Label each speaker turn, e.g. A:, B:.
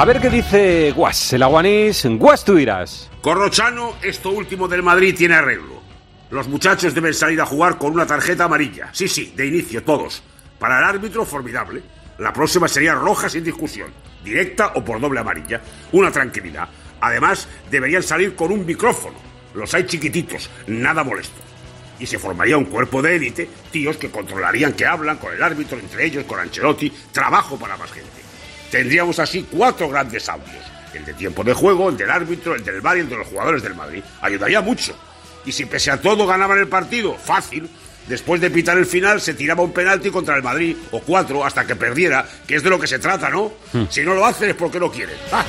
A: A ver qué dice Guas, el aguanís. Guas, tú dirás.
B: Corrochano, esto último del Madrid tiene arreglo. Los muchachos deben salir a jugar con una tarjeta amarilla. Sí, sí, de inicio, todos. Para el árbitro, formidable. La próxima sería roja sin discusión. Directa o por doble amarilla. Una tranquilidad. Además, deberían salir con un micrófono. Los hay chiquititos, nada molesto. Y se formaría un cuerpo de élite, tíos que controlarían que hablan con el árbitro, entre ellos con Ancelotti, trabajo para más gente. Tendríamos así cuatro grandes audios. El de tiempo de juego, el del árbitro, el del bar y el de los jugadores del Madrid. Ayudaría mucho. Y si pese a todo ganaban el partido, fácil, después de pitar el final se tiraba un penalti contra el Madrid, o cuatro, hasta que perdiera, que es de lo que se trata, ¿no? Si no lo hacen es porque no quieren. ¡Ah!